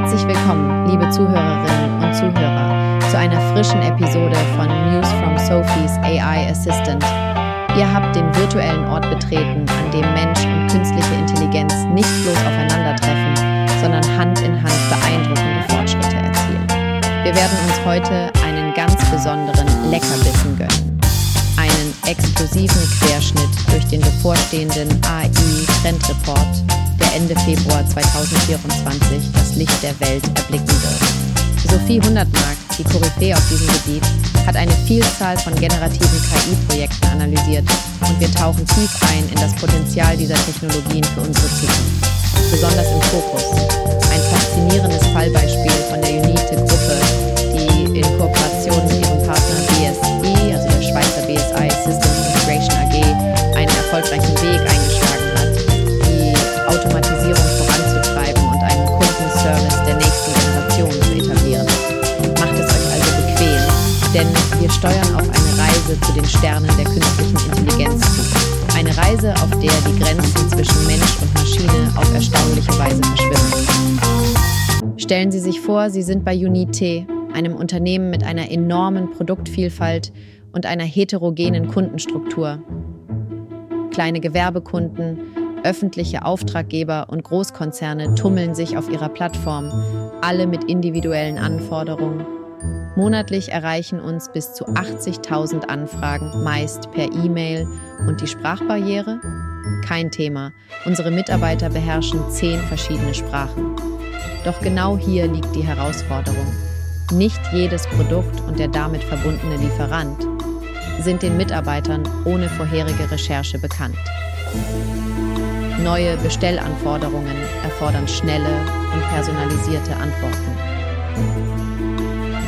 Herzlich willkommen, liebe Zuhörerinnen und Zuhörer, zu einer frischen Episode von News from Sophie's AI Assistant. Ihr habt den virtuellen Ort betreten, an dem Mensch und künstliche Intelligenz nicht bloß aufeinandertreffen, sondern Hand in Hand beeindruckende Fortschritte erzielen. Wir werden uns heute einen ganz besonderen Leckerbissen gönnen. Exklusiven Querschnitt durch den bevorstehenden AI-Trendreport der Ende Februar 2024 das Licht der Welt erblicken wird. Sophie Hundertmark, die Koryphäe auf diesem Gebiet, hat eine Vielzahl von generativen KI-Projekten analysiert und wir tauchen tief ein in das Potenzial dieser Technologien für unsere Zukunft. Besonders im Fokus. Ein faszinierendes Fallbeispiel von der Unite-Gruppe, Stellen Sie sich vor, Sie sind bei Unite, einem Unternehmen mit einer enormen Produktvielfalt und einer heterogenen Kundenstruktur. Kleine Gewerbekunden, öffentliche Auftraggeber und Großkonzerne tummeln sich auf ihrer Plattform, alle mit individuellen Anforderungen. Monatlich erreichen uns bis zu 80.000 Anfragen, meist per E-Mail. Und die Sprachbarriere? Kein Thema. Unsere Mitarbeiter beherrschen zehn verschiedene Sprachen. Doch genau hier liegt die Herausforderung. Nicht jedes Produkt und der damit verbundene Lieferant sind den Mitarbeitern ohne vorherige Recherche bekannt. Neue Bestellanforderungen erfordern schnelle und personalisierte Antworten.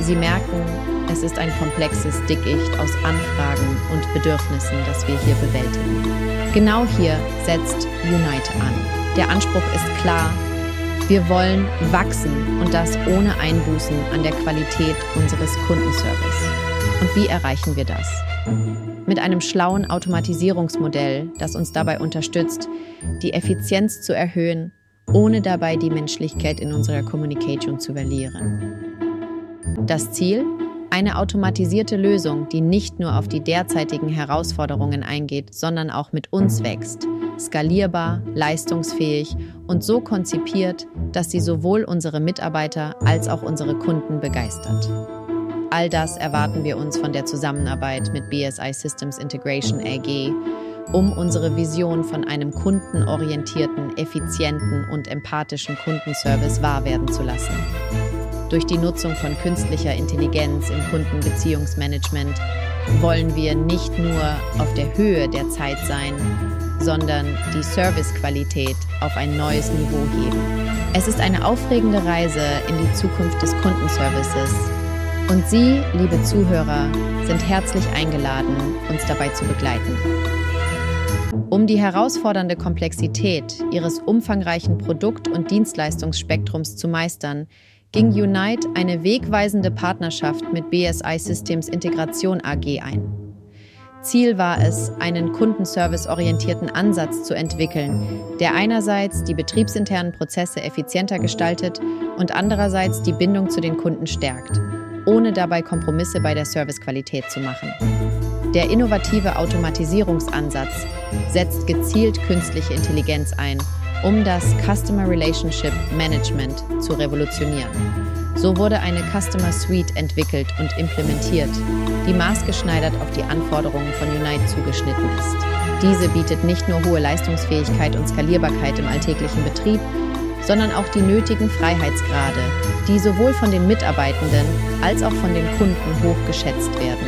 Sie merken, es ist ein komplexes Dickicht aus Anfragen und Bedürfnissen, das wir hier bewältigen. Genau hier setzt Unite an. Der Anspruch ist klar, wir wollen wachsen und das ohne Einbußen an der Qualität unseres Kundenservice. Und wie erreichen wir das? Mit einem schlauen Automatisierungsmodell, das uns dabei unterstützt, die Effizienz zu erhöhen, ohne dabei die Menschlichkeit in unserer Communication zu verlieren. Das Ziel? Eine automatisierte Lösung, die nicht nur auf die derzeitigen Herausforderungen eingeht, sondern auch mit uns wächst. Skalierbar, leistungsfähig und so konzipiert, dass sie sowohl unsere Mitarbeiter als auch unsere Kunden begeistert. All das erwarten wir uns von der Zusammenarbeit mit BSI Systems Integration AG, um unsere Vision von einem kundenorientierten, effizienten und empathischen Kundenservice wahr werden zu lassen. Durch die Nutzung von künstlicher Intelligenz im Kundenbeziehungsmanagement wollen wir nicht nur auf der Höhe der Zeit sein, sondern die Servicequalität auf ein neues Niveau heben. Es ist eine aufregende Reise in die Zukunft des Kundenservices und Sie, liebe Zuhörer, sind herzlich eingeladen, uns dabei zu begleiten. Um die herausfordernde Komplexität Ihres umfangreichen Produkt- und Dienstleistungsspektrums zu meistern, ging Unite eine wegweisende Partnerschaft mit BSI Systems Integration AG ein. Ziel war es, einen kundenservice-orientierten Ansatz zu entwickeln, der einerseits die betriebsinternen Prozesse effizienter gestaltet und andererseits die Bindung zu den Kunden stärkt ohne dabei Kompromisse bei der Servicequalität zu machen. Der innovative Automatisierungsansatz setzt gezielt künstliche Intelligenz ein, um das Customer Relationship Management zu revolutionieren. So wurde eine Customer Suite entwickelt und implementiert, die maßgeschneidert auf die Anforderungen von Unite zugeschnitten ist. Diese bietet nicht nur hohe Leistungsfähigkeit und Skalierbarkeit im alltäglichen Betrieb, sondern auch die nötigen Freiheitsgrade, die sowohl von den Mitarbeitenden als auch von den Kunden hoch geschätzt werden.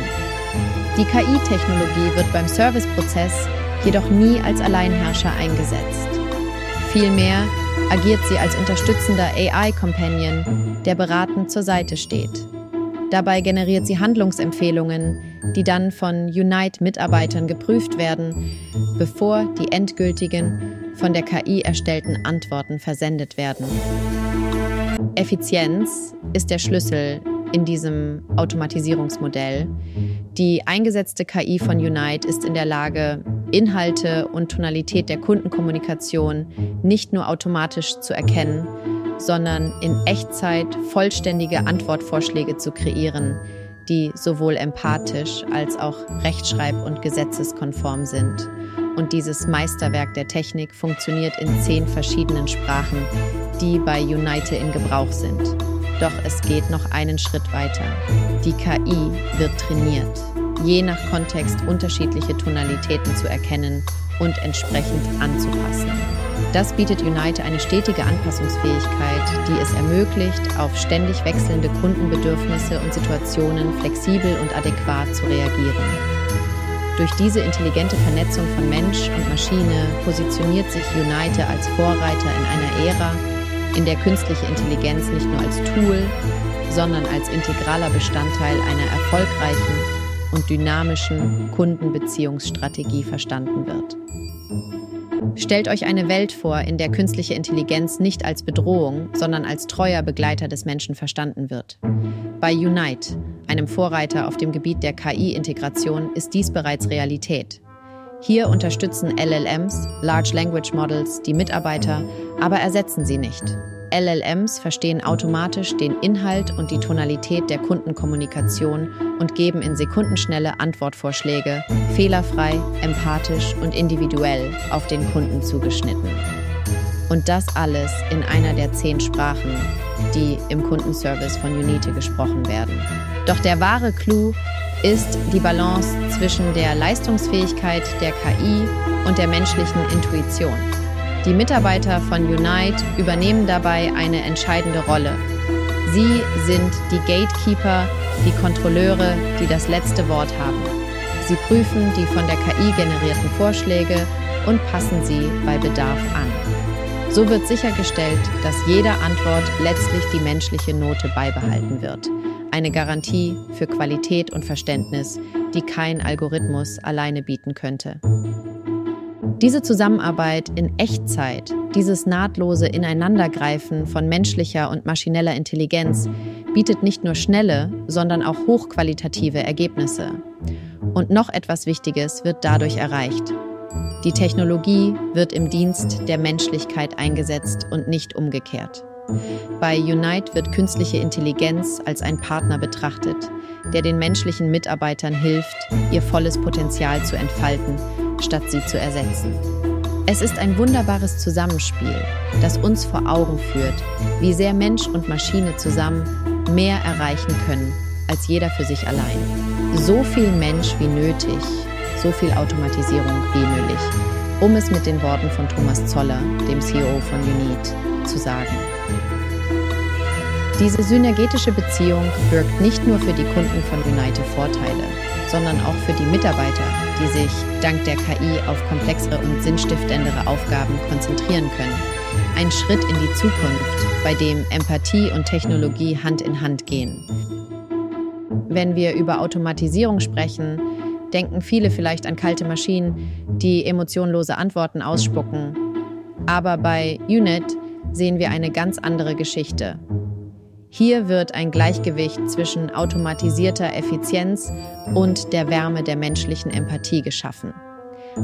Die KI-Technologie wird beim Serviceprozess jedoch nie als Alleinherrscher eingesetzt. Vielmehr agiert sie als unterstützender AI-Companion, der beratend zur Seite steht. Dabei generiert sie Handlungsempfehlungen, die dann von Unite-Mitarbeitern geprüft werden, bevor die endgültigen von der KI erstellten Antworten versendet werden. Effizienz ist der Schlüssel in diesem Automatisierungsmodell. Die eingesetzte KI von Unite ist in der Lage, Inhalte und Tonalität der Kundenkommunikation nicht nur automatisch zu erkennen, sondern in Echtzeit vollständige Antwortvorschläge zu kreieren, die sowohl empathisch als auch rechtschreib- und gesetzeskonform sind. Und dieses Meisterwerk der Technik funktioniert in zehn verschiedenen Sprachen, die bei Unite in Gebrauch sind. Doch es geht noch einen Schritt weiter. Die KI wird trainiert, je nach Kontext unterschiedliche Tonalitäten zu erkennen und entsprechend anzupassen. Das bietet Unite eine stetige Anpassungsfähigkeit, die es ermöglicht, auf ständig wechselnde Kundenbedürfnisse und Situationen flexibel und adäquat zu reagieren. Durch diese intelligente Vernetzung von Mensch und Maschine positioniert sich Unite als Vorreiter in einer Ära, in der künstliche Intelligenz nicht nur als Tool, sondern als integraler Bestandteil einer erfolgreichen und dynamischen Kundenbeziehungsstrategie verstanden wird. Stellt euch eine Welt vor, in der künstliche Intelligenz nicht als Bedrohung, sondern als treuer Begleiter des Menschen verstanden wird. Bei Unite, einem Vorreiter auf dem Gebiet der KI-Integration, ist dies bereits Realität. Hier unterstützen LLMs, Large Language Models, die Mitarbeiter, aber ersetzen sie nicht. LLMs verstehen automatisch den Inhalt und die Tonalität der Kundenkommunikation und geben in Sekundenschnelle Antwortvorschläge, fehlerfrei, empathisch und individuell auf den Kunden zugeschnitten. Und das alles in einer der zehn Sprachen, die im Kundenservice von Unite gesprochen werden. Doch der wahre Clou ist die Balance zwischen der Leistungsfähigkeit der KI und der menschlichen Intuition. Die Mitarbeiter von Unite übernehmen dabei eine entscheidende Rolle. Sie sind die Gatekeeper, die Kontrolleure, die das letzte Wort haben. Sie prüfen die von der KI generierten Vorschläge und passen sie bei Bedarf an. So wird sichergestellt, dass jede Antwort letztlich die menschliche Note beibehalten wird. Eine Garantie für Qualität und Verständnis, die kein Algorithmus alleine bieten könnte. Diese Zusammenarbeit in Echtzeit, dieses nahtlose Ineinandergreifen von menschlicher und maschineller Intelligenz bietet nicht nur schnelle, sondern auch hochqualitative Ergebnisse. Und noch etwas Wichtiges wird dadurch erreicht. Die Technologie wird im Dienst der Menschlichkeit eingesetzt und nicht umgekehrt. Bei Unite wird künstliche Intelligenz als ein Partner betrachtet, der den menschlichen Mitarbeitern hilft, ihr volles Potenzial zu entfalten statt sie zu ersetzen. Es ist ein wunderbares Zusammenspiel, das uns vor Augen führt, wie sehr Mensch und Maschine zusammen mehr erreichen können als jeder für sich allein. So viel Mensch wie nötig, so viel Automatisierung wie möglich, um es mit den Worten von Thomas Zoller, dem CEO von Unit, zu sagen. Diese synergetische Beziehung birgt nicht nur für die Kunden von Unite Vorteile, sondern auch für die Mitarbeiter, die sich dank der KI auf komplexere und sinnstiftendere Aufgaben konzentrieren können. Ein Schritt in die Zukunft, bei dem Empathie und Technologie Hand in Hand gehen. Wenn wir über Automatisierung sprechen, denken viele vielleicht an kalte Maschinen, die emotionlose Antworten ausspucken. Aber bei UNIT sehen wir eine ganz andere Geschichte. Hier wird ein Gleichgewicht zwischen automatisierter Effizienz und der Wärme der menschlichen Empathie geschaffen.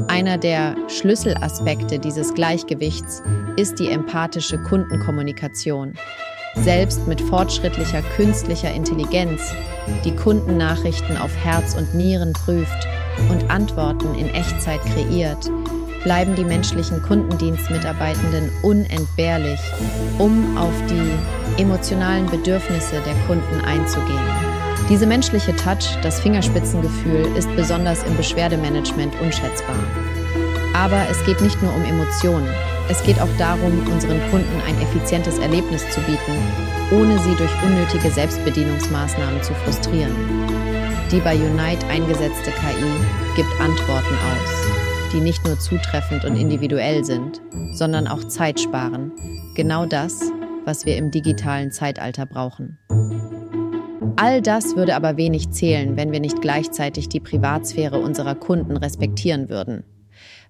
Einer der Schlüsselaspekte dieses Gleichgewichts ist die empathische Kundenkommunikation. Selbst mit fortschrittlicher künstlicher Intelligenz, die Kundennachrichten auf Herz und Nieren prüft und Antworten in Echtzeit kreiert, bleiben die menschlichen Kundendienstmitarbeitenden unentbehrlich, um auf die emotionalen Bedürfnisse der Kunden einzugehen. Diese menschliche Touch, das Fingerspitzengefühl, ist besonders im Beschwerdemanagement unschätzbar. Aber es geht nicht nur um Emotionen. Es geht auch darum, unseren Kunden ein effizientes Erlebnis zu bieten, ohne sie durch unnötige Selbstbedienungsmaßnahmen zu frustrieren. Die bei Unite eingesetzte KI gibt Antworten aus die nicht nur zutreffend und individuell sind, sondern auch Zeit sparen. Genau das, was wir im digitalen Zeitalter brauchen. All das würde aber wenig zählen, wenn wir nicht gleichzeitig die Privatsphäre unserer Kunden respektieren würden.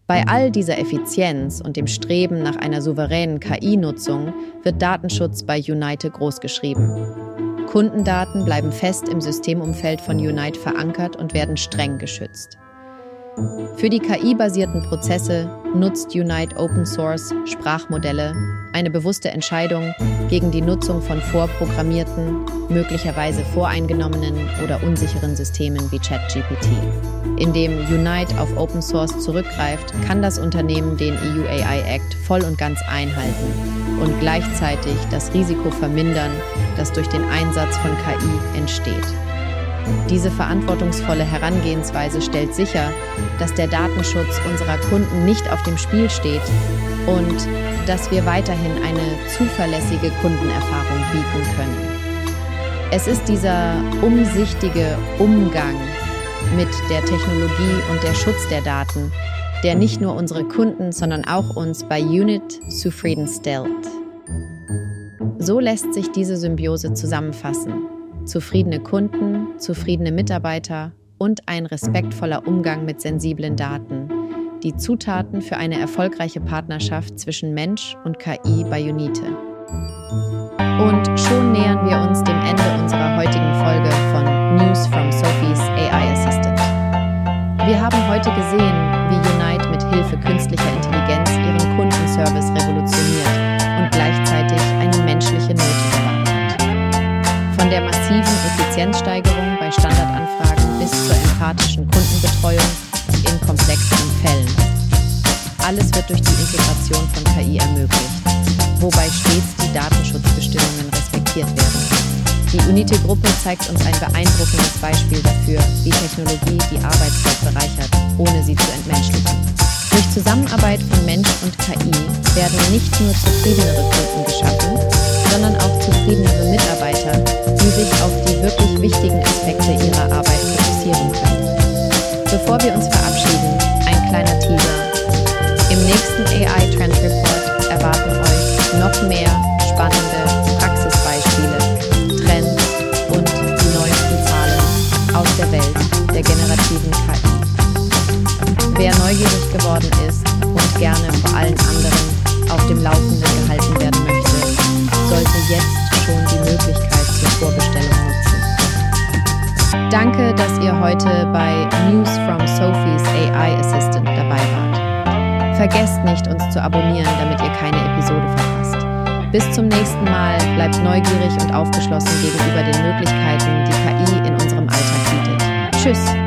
Bei all dieser Effizienz und dem Streben nach einer souveränen KI-Nutzung wird Datenschutz bei Unite großgeschrieben. Kundendaten bleiben fest im Systemumfeld von Unite verankert und werden streng geschützt. Für die KI-basierten Prozesse nutzt Unite Open Source Sprachmodelle, eine bewusste Entscheidung gegen die Nutzung von vorprogrammierten, möglicherweise voreingenommenen oder unsicheren Systemen wie ChatGPT. Indem Unite auf Open Source zurückgreift, kann das Unternehmen den EU AI Act voll und ganz einhalten und gleichzeitig das Risiko vermindern, das durch den Einsatz von KI entsteht. Diese verantwortungsvolle Herangehensweise stellt sicher, dass der Datenschutz unserer Kunden nicht auf dem Spiel steht und dass wir weiterhin eine zuverlässige Kundenerfahrung bieten können. Es ist dieser umsichtige Umgang mit der Technologie und der Schutz der Daten, der nicht nur unsere Kunden, sondern auch uns bei Unit zufriedenstellt. So lässt sich diese Symbiose zusammenfassen zufriedene Kunden, zufriedene Mitarbeiter und ein respektvoller Umgang mit sensiblen Daten. Die Zutaten für eine erfolgreiche Partnerschaft zwischen Mensch und KI bei Unite. Und schon nähern wir uns dem Ende unserer heutigen Folge von News from Sophie's AI Assistant. Wir haben heute gesehen, Effizienzsteigerung bei Standardanfragen bis zur empatischen Kundenbetreuung in komplexeren Fällen. Alles wird durch die Integration von KI ermöglicht, wobei stets die Datenschutzbestimmungen respektiert werden. Die UNITE-Gruppe zeigt uns ein beeindruckendes Beispiel dafür, wie Technologie die Arbeitswelt bereichert, ohne sie zu entmenschlichen. Durch Zusammenarbeit von Mensch und KI werden nicht nur zufriedenere Kunden geschaffen, sondern auch zufriedenere Mitarbeiter, die sich auf die wirklich wichtigen Aspekte ihrer Arbeit fokussieren können. Bevor wir uns verabschieden, ein kleiner Teaser. Im nächsten AI Trend Report erwarten euch noch mehr spannende Praxisbeispiele, Trends und die neuesten Zahlen aus der Welt der generativen KI. Wer neugierig geworden ist und gerne vor allen anderen auf dem Laufenden gehalten werden möchte, sollte jetzt schon die Möglichkeit zur Vorbestellung nutzen. Danke, dass ihr heute bei News from Sophie's AI Assistant dabei wart. Vergesst nicht, uns zu abonnieren, damit ihr keine Episode verpasst. Bis zum nächsten Mal, bleibt neugierig und aufgeschlossen gegenüber den Möglichkeiten, die KI in unserem Alltag bietet. Tschüss!